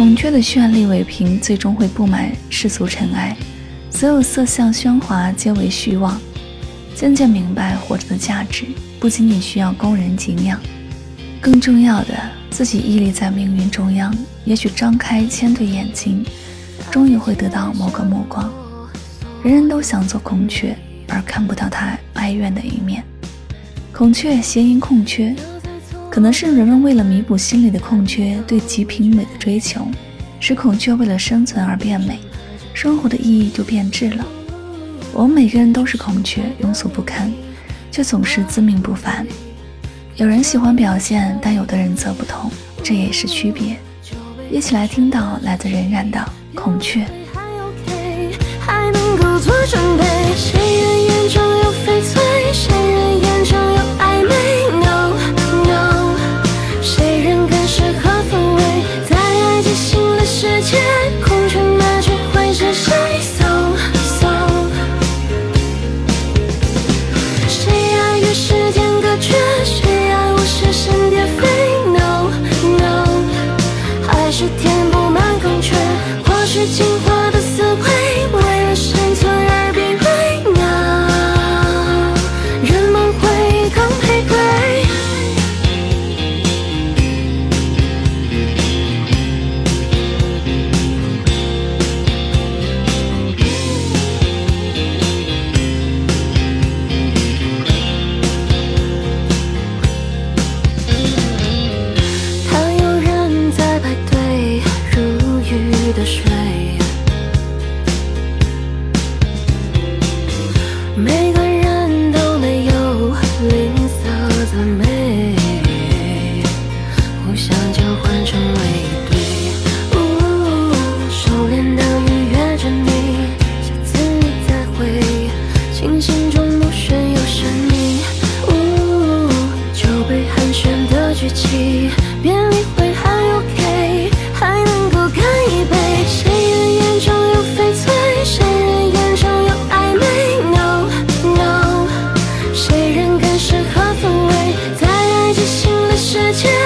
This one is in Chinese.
孔雀的绚丽伟凭，最终会布满世俗尘埃。所有色相喧哗，皆为虚妄。渐渐明白，活着的价值不仅仅需要供人敬仰，更重要的，自己屹立在命运中央。也许张开千对眼睛，终于会得到某个目光。人人都想做孔雀，而看不到它哀怨的一面。孔雀谐音空缺。可能是人们为了弥补心里的空缺，对极品美的追求，使孔雀为了生存而变美，生活的意义就变质了。我们每个人都是孔雀，庸俗不堪，却总是自命不凡。有人喜欢表现，但有的人则不同，这也是区别。一起来听到来自任然的孔雀。还有谁是情话的每个。世界